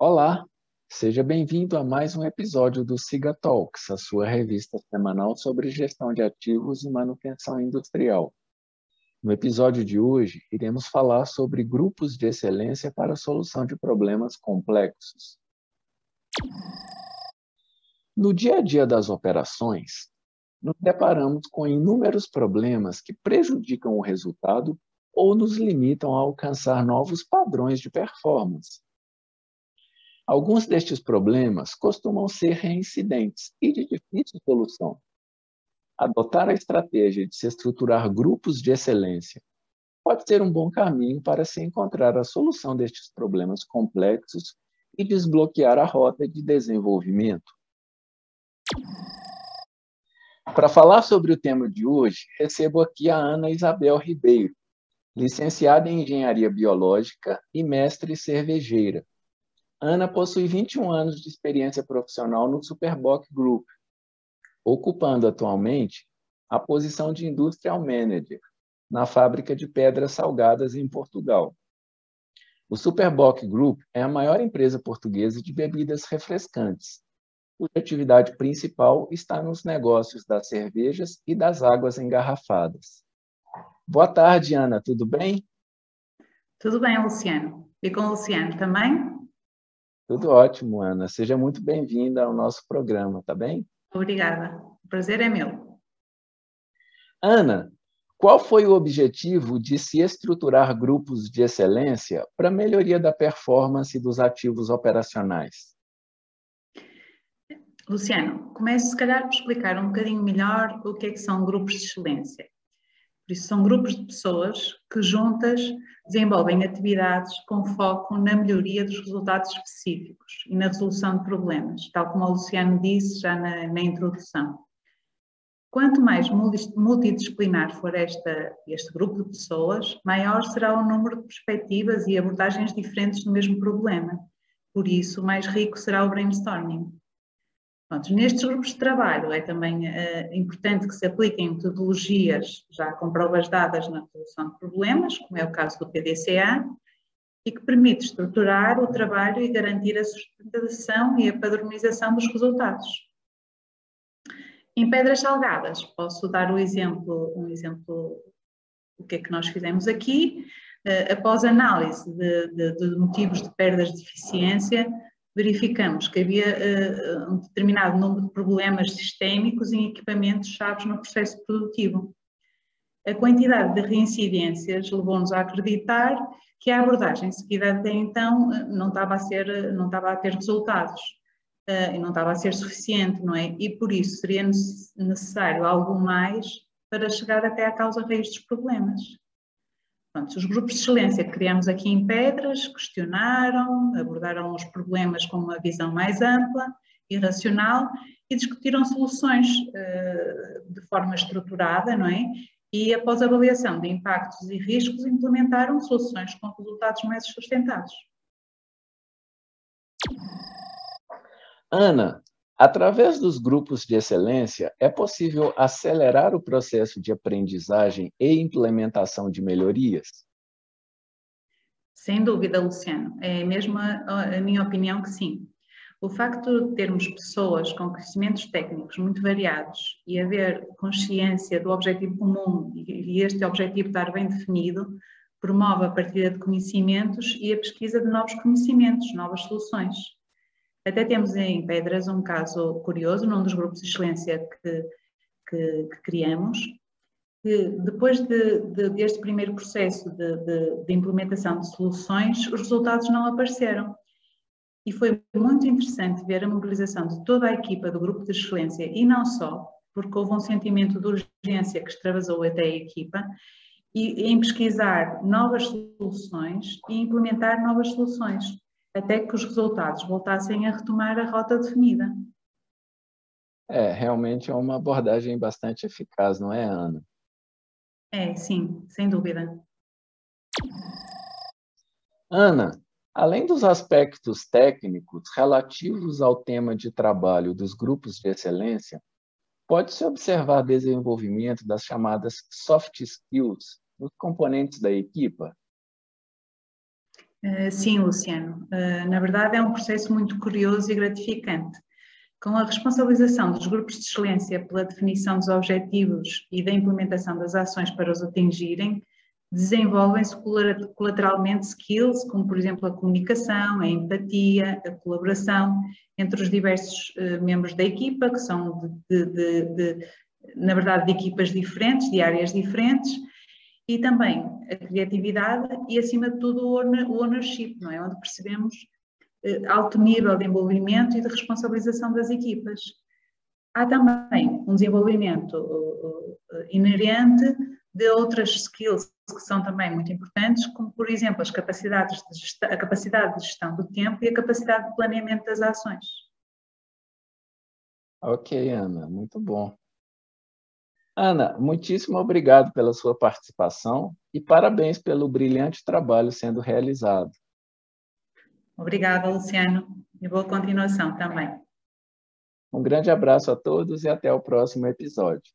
Olá, seja bem-vindo a mais um episódio do Siga Talks, a sua revista semanal sobre gestão de ativos e manutenção industrial. No episódio de hoje, iremos falar sobre grupos de excelência para a solução de problemas complexos. No dia a dia das operações, nos deparamos com inúmeros problemas que prejudicam o resultado ou nos limitam a alcançar novos padrões de performance. Alguns destes problemas costumam ser reincidentes e de difícil solução. Adotar a estratégia de se estruturar grupos de excelência pode ser um bom caminho para se encontrar a solução destes problemas complexos e desbloquear a rota de desenvolvimento. Para falar sobre o tema de hoje, recebo aqui a Ana Isabel Ribeiro, licenciada em Engenharia Biológica e mestre cervejeira Ana possui 21 anos de experiência profissional no Superboc Group, ocupando atualmente a posição de Industrial Manager na fábrica de pedras salgadas em Portugal. O Superboc Group é a maior empresa portuguesa de bebidas refrescantes, cuja atividade principal está nos negócios das cervejas e das águas engarrafadas. Boa tarde, Ana, tudo bem? Tudo bem, Luciano. E com o Luciano também? Tudo ótimo, Ana. Seja muito bem-vinda ao nosso programa, tá bem? Obrigada. O prazer é meu. Ana, qual foi o objetivo de se estruturar grupos de excelência para melhoria da performance dos ativos operacionais? Luciano, comece se calhar por explicar um bocadinho melhor o que é que são grupos de excelência. Por isso, são grupos de pessoas que juntas desenvolvem atividades com foco na melhoria dos resultados específicos e na resolução de problemas, tal como o Luciano disse já na, na introdução. Quanto mais multidisciplinar for esta, este grupo de pessoas, maior será o número de perspectivas e abordagens diferentes do mesmo problema. Por isso, mais rico será o brainstorming. Pronto, nestes grupos de trabalho é também uh, importante que se apliquem metodologias já com provas dadas na resolução de problemas, como é o caso do PDCA, e que permite estruturar o trabalho e garantir a sustentação e a padronização dos resultados. Em pedras salgadas, posso dar um exemplo, um exemplo do que é que nós fizemos aqui. Uh, após análise de, de, de motivos de perdas de eficiência, verificamos que havia uh, um determinado número de problemas sistémicos em equipamentos chaves no processo produtivo. A quantidade de reincidências levou-nos a acreditar que a abordagem seguida até então eh, não estava a ser, não estava a ter resultados uh, e não estava a ser suficiente, não é? E por isso seria necessário algo mais para chegar até à causa raiz dos problemas. Pronto, os grupos de excelência que criamos aqui em Pedras questionaram, abordaram os problemas com uma visão mais ampla e racional e discutiram soluções uh, de forma estruturada, não é? E após avaliação de impactos e riscos, implementaram soluções com resultados mais sustentados. Ana, Através dos grupos de excelência, é possível acelerar o processo de aprendizagem e implementação de melhorias? Sem dúvida, Luciano. É mesmo a, a minha opinião que sim. O facto de termos pessoas com conhecimentos técnicos muito variados e haver consciência do objetivo comum e este objetivo estar bem definido, promove a partilha de conhecimentos e a pesquisa de novos conhecimentos, novas soluções. Até temos em Pedras um caso curioso, num dos grupos de excelência que, que, que criamos, que depois de, de, deste primeiro processo de, de, implementação de soluções, os resultados não apareceram. E foi muito interessante ver a mobilização de toda a equipa do grupo de excelência, e não só, porque houve um sentimento de urgência que extravasou até a equipa, e em pesquisar novas soluções e implementar novas soluções até que os resultados voltassem a retomar a rota definida. É, realmente é uma abordagem bastante eficaz, não é, Ana? É, sim, sem dúvida. Ana, além dos aspectos técnicos relativos ao tema de trabalho dos grupos de excelência, pode-se observar desenvolvimento das chamadas soft skills nos componentes da equipa, sim, Luciano. Uh, na verdade, é um processo muito curioso e gratificante. Com a responsabilização dos grupos de excelência pela definição dos objetivos e da implementação das ações para os atingirem, desenvolvem-se colateralmente skills, como por exemplo a comunicação, a empatia, a colaboração entre os diversos uh, membros da equipa, que são de, de, de, na verdade, de equipas diferentes, de áreas diferentes, e também a criatividade e, acima de tudo, o ownership, não é? Onde percebemos uh, alto nível de envolvimento e de responsabilização das equipas. Há também um desenvolvimento uh, inerente de outras skills que são também muito importantes, como por exemplo as capacidades a capacidade de gestão do tempo e a capacidade de planeamento das ações. Ok, Ana, muito bom. Ana, muitíssimo obrigado pela sua participação e parabéns pelo brilhante trabalho sendo realizado. Obrigada, Luciano, e boa continuação também. Um grande abraço a todos e até o próximo episódio.